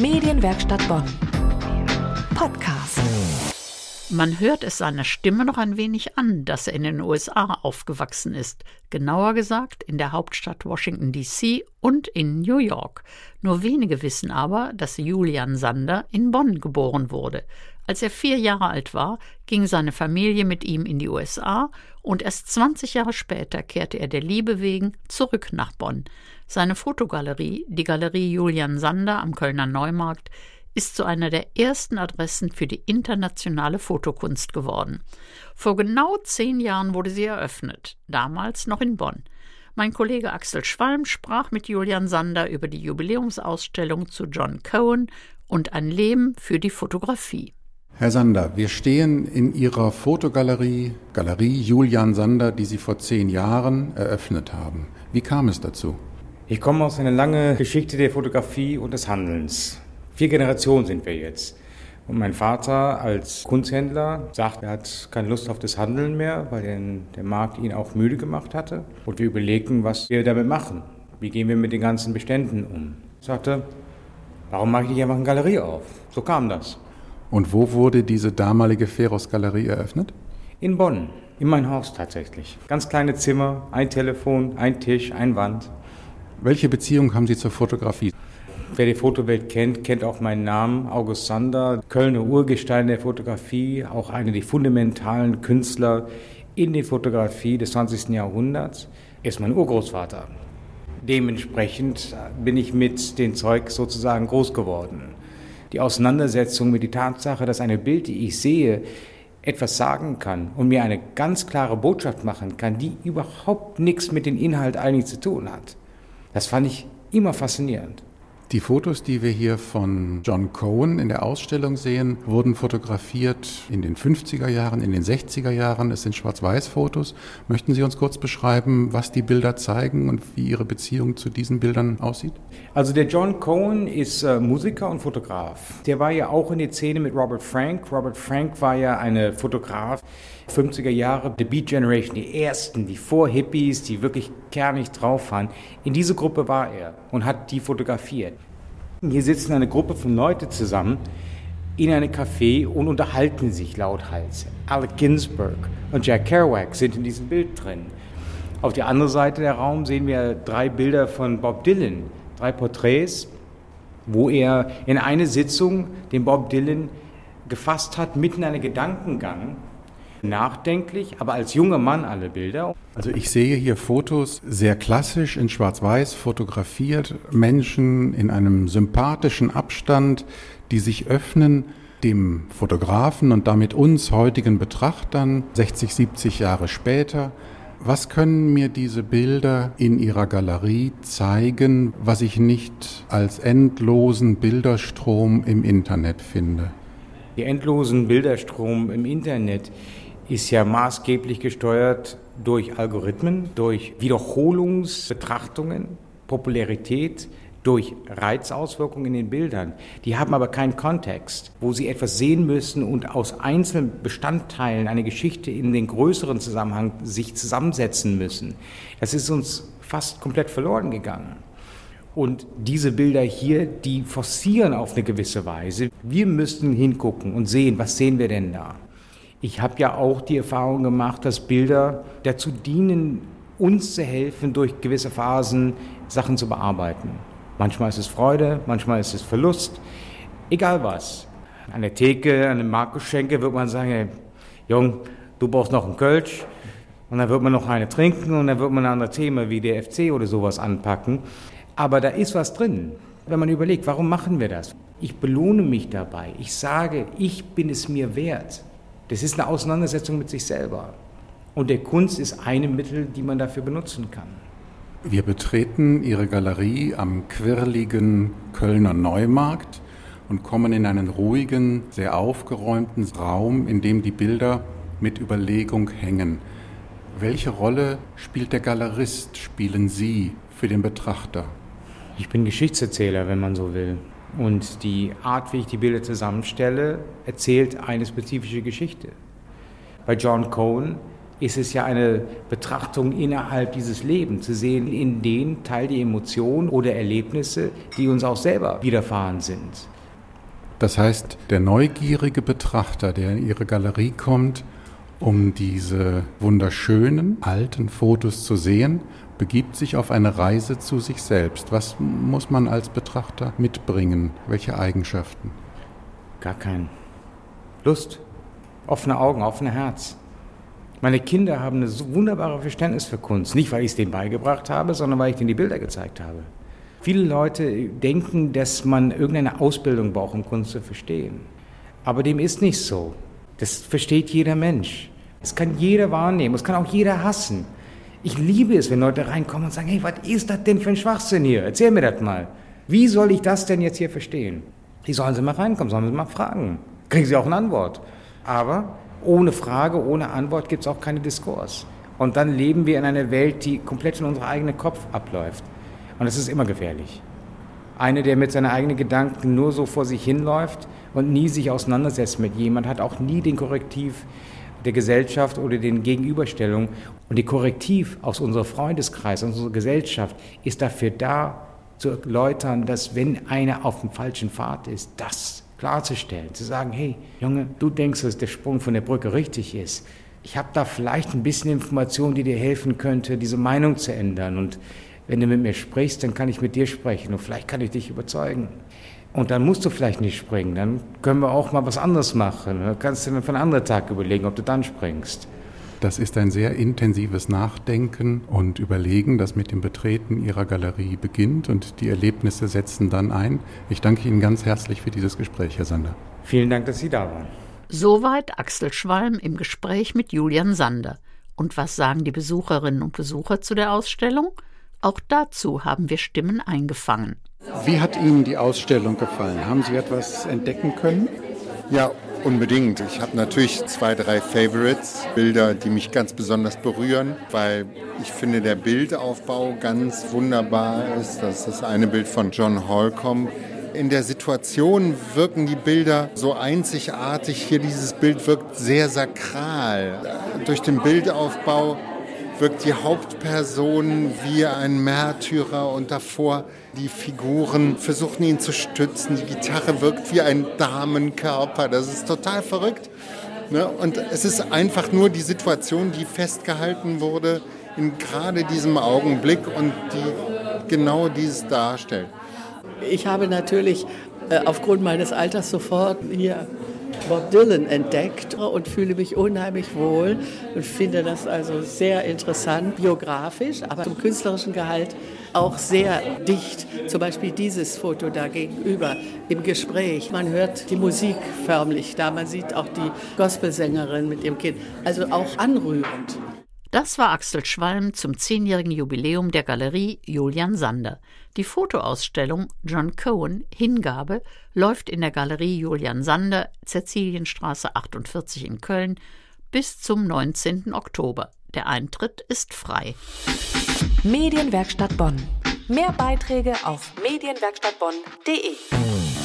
Medienwerkstatt Bonn. Podcast. Man hört es seiner Stimme noch ein wenig an, dass er in den USA aufgewachsen ist. Genauer gesagt in der Hauptstadt Washington DC und in New York. Nur wenige wissen aber, dass Julian Sander in Bonn geboren wurde. Als er vier Jahre alt war, ging seine Familie mit ihm in die USA und erst 20 Jahre später kehrte er der Liebe wegen zurück nach Bonn. Seine Fotogalerie, die Galerie Julian Sander am Kölner Neumarkt, ist zu einer der ersten Adressen für die internationale Fotokunst geworden. Vor genau zehn Jahren wurde sie eröffnet, damals noch in Bonn. Mein Kollege Axel Schwalm sprach mit Julian Sander über die Jubiläumsausstellung zu John Cohen und ein Leben für die Fotografie. Herr Sander, wir stehen in Ihrer Fotogalerie, Galerie Julian Sander, die Sie vor zehn Jahren eröffnet haben. Wie kam es dazu? Ich komme aus einer langen Geschichte der Fotografie und des Handelns. Vier Generationen sind wir jetzt. Und mein Vater als Kunsthändler sagt, er hat keine Lust auf das Handeln mehr, weil der Markt ihn auch müde gemacht hatte. Und wir überlegen, was wir damit machen. Wie gehen wir mit den ganzen Beständen um? Ich sagte, warum mache ich nicht einfach eine Galerie auf? So kam das. Und wo wurde diese damalige Feros-Galerie eröffnet? In Bonn, in mein Haus tatsächlich. Ganz kleine Zimmer, ein Telefon, ein Tisch, ein Wand. Welche Beziehung haben Sie zur Fotografie? Wer die Fotowelt kennt, kennt auch meinen Namen, August Sander, Kölner Urgestein der Fotografie, auch einer der fundamentalen Künstler in der Fotografie des 20. Jahrhunderts, Er ist mein Urgroßvater. Dementsprechend bin ich mit dem Zeug sozusagen groß geworden. Die Auseinandersetzung mit der Tatsache, dass eine Bild, die ich sehe, etwas sagen kann und mir eine ganz klare Botschaft machen kann, die überhaupt nichts mit dem Inhalt eigentlich zu tun hat. Das fand ich immer faszinierend. Die Fotos, die wir hier von John Cohen in der Ausstellung sehen, wurden fotografiert in den 50er Jahren, in den 60er Jahren. Es sind Schwarz-Weiß-Fotos. Möchten Sie uns kurz beschreiben, was die Bilder zeigen und wie Ihre Beziehung zu diesen Bildern aussieht? Also der John Cohen ist äh, Musiker und Fotograf. Der war ja auch in der Szene mit Robert Frank. Robert Frank war ja eine Fotograf, 50er Jahre, The Beat Generation, die ersten, die Vor-Hippies, die wirklich kernig drauf waren. In diese Gruppe war er und hat die fotografiert. Hier sitzen eine Gruppe von Leuten zusammen in einem Café und unterhalten sich lauthals. Alec Ginsberg und Jack Kerouac sind in diesem Bild drin. Auf der anderen Seite der Raum sehen wir drei Bilder von Bob Dylan, drei Porträts, wo er in einer Sitzung den Bob Dylan gefasst hat, mitten in einem Gedankengang nachdenklich, aber als junger Mann alle Bilder. Also ich sehe hier Fotos sehr klassisch in Schwarz-Weiß fotografiert, Menschen in einem sympathischen Abstand, die sich öffnen dem Fotografen und damit uns heutigen Betrachtern 60, 70 Jahre später. Was können mir diese Bilder in Ihrer Galerie zeigen, was ich nicht als endlosen Bilderstrom im Internet finde? Die endlosen Bilderstrom im Internet ist ja maßgeblich gesteuert durch Algorithmen, durch Wiederholungsbetrachtungen, Popularität, durch Reizauswirkungen in den Bildern. Die haben aber keinen Kontext, wo sie etwas sehen müssen und aus einzelnen Bestandteilen eine Geschichte in den größeren Zusammenhang sich zusammensetzen müssen. Das ist uns fast komplett verloren gegangen. Und diese Bilder hier, die forcieren auf eine gewisse Weise. Wir müssten hingucken und sehen, was sehen wir denn da? Ich habe ja auch die Erfahrung gemacht, dass Bilder dazu dienen, uns zu helfen, durch gewisse Phasen Sachen zu bearbeiten. Manchmal ist es Freude, manchmal ist es Verlust, egal was. An der Theke, an dem Markusschenke wird man sagen, hey, Jung, du brauchst noch einen Kölsch. Und dann wird man noch eine trinken und dann wird man ein anderes Thema wie der FC oder sowas anpacken. Aber da ist was drin, wenn man überlegt, warum machen wir das? Ich belohne mich dabei. Ich sage, ich bin es mir wert. Das ist eine Auseinandersetzung mit sich selber. Und der Kunst ist eine Mittel, die man dafür benutzen kann. Wir betreten Ihre Galerie am quirligen Kölner Neumarkt und kommen in einen ruhigen, sehr aufgeräumten Raum, in dem die Bilder mit Überlegung hängen. Welche Rolle spielt der Galerist, spielen Sie für den Betrachter? Ich bin Geschichtserzähler, wenn man so will. Und die Art, wie ich die Bilder zusammenstelle, erzählt eine spezifische Geschichte. Bei John Cohen ist es ja eine Betrachtung innerhalb dieses Lebens, zu sehen, in den Teil die Emotionen oder Erlebnisse, die uns auch selber widerfahren sind. Das heißt, der neugierige Betrachter, der in Ihre Galerie kommt, um diese wunderschönen alten Fotos zu sehen, begibt sich auf eine Reise zu sich selbst. Was muss man als Betrachter mitbringen? Welche Eigenschaften? Gar kein Lust, offene Augen, offene Herz. Meine Kinder haben ein wunderbares Verständnis für Kunst. Nicht, weil ich es denen beigebracht habe, sondern weil ich denen die Bilder gezeigt habe. Viele Leute denken, dass man irgendeine Ausbildung braucht, um Kunst zu verstehen. Aber dem ist nicht so. Das versteht jeder Mensch. Das kann jeder wahrnehmen, das kann auch jeder hassen. Ich liebe es, wenn Leute reinkommen und sagen, hey, was ist das denn für ein Schwachsinn hier? Erzähl mir das mal. Wie soll ich das denn jetzt hier verstehen? Die sollen sie mal reinkommen, sollen sie mal fragen. Kriegen sie auch eine Antwort. Aber ohne Frage, ohne Antwort gibt es auch keinen Diskurs. Und dann leben wir in einer Welt, die komplett in unserem eigenen Kopf abläuft. Und das ist immer gefährlich. Einer, der mit seinen eigenen Gedanken nur so vor sich hinläuft und nie sich auseinandersetzt mit jemand, hat auch nie den Korrektiv der Gesellschaft oder den Gegenüberstellungen. Und die Korrektiv aus unserem Freundeskreis, aus unserer Gesellschaft ist dafür da, zu erläutern, dass wenn einer auf dem falschen Pfad ist, das klarzustellen, zu sagen, hey Junge, du denkst, dass der Sprung von der Brücke richtig ist. Ich habe da vielleicht ein bisschen Information, die dir helfen könnte, diese Meinung zu ändern. Und wenn du mit mir sprichst, dann kann ich mit dir sprechen und vielleicht kann ich dich überzeugen. Und dann musst du vielleicht nicht springen, dann können wir auch mal was anderes machen. Dann kannst du dann für einen anderen Tag überlegen, ob du dann springst. Das ist ein sehr intensives Nachdenken und Überlegen, das mit dem Betreten Ihrer Galerie beginnt und die Erlebnisse setzen dann ein. Ich danke Ihnen ganz herzlich für dieses Gespräch, Herr Sander. Vielen Dank, dass Sie da waren. Soweit Axel Schwalm im Gespräch mit Julian Sander. Und was sagen die Besucherinnen und Besucher zu der Ausstellung? Auch dazu haben wir Stimmen eingefangen. Wie hat Ihnen die Ausstellung gefallen? Haben Sie etwas entdecken können? Ja, unbedingt. Ich habe natürlich zwei, drei Favorites, Bilder, die mich ganz besonders berühren, weil ich finde, der Bildaufbau ganz wunderbar ist. Das ist das eine Bild von John Holcomb. In der Situation wirken die Bilder so einzigartig. Hier dieses Bild wirkt sehr sakral. Durch den Bildaufbau wirkt die Hauptperson wie ein Märtyrer und davor die Figuren versuchen ihn zu stützen. Die Gitarre wirkt wie ein Damenkörper. Das ist total verrückt. Ne? Und es ist einfach nur die Situation, die festgehalten wurde in gerade diesem Augenblick und die genau dieses darstellt. Ich habe natürlich äh, aufgrund meines Alters sofort hier Bob Dylan entdeckt und fühle mich unheimlich wohl und finde das also sehr interessant, biografisch, aber zum künstlerischen Gehalt auch sehr dicht. Zum Beispiel dieses Foto da gegenüber im Gespräch. Man hört die Musik förmlich da, man sieht auch die Gospelsängerin mit ihrem Kind. Also auch anrührend. Das war Axel Schwalm zum zehnjährigen Jubiläum der Galerie Julian Sander. Die Fotoausstellung John Cohen Hingabe läuft in der Galerie Julian Sander, Cäcilienstraße 48 in Köln bis zum 19. Oktober. Der Eintritt ist frei. Medienwerkstatt Bonn. Mehr Beiträge auf medienwerkstattbonn.de.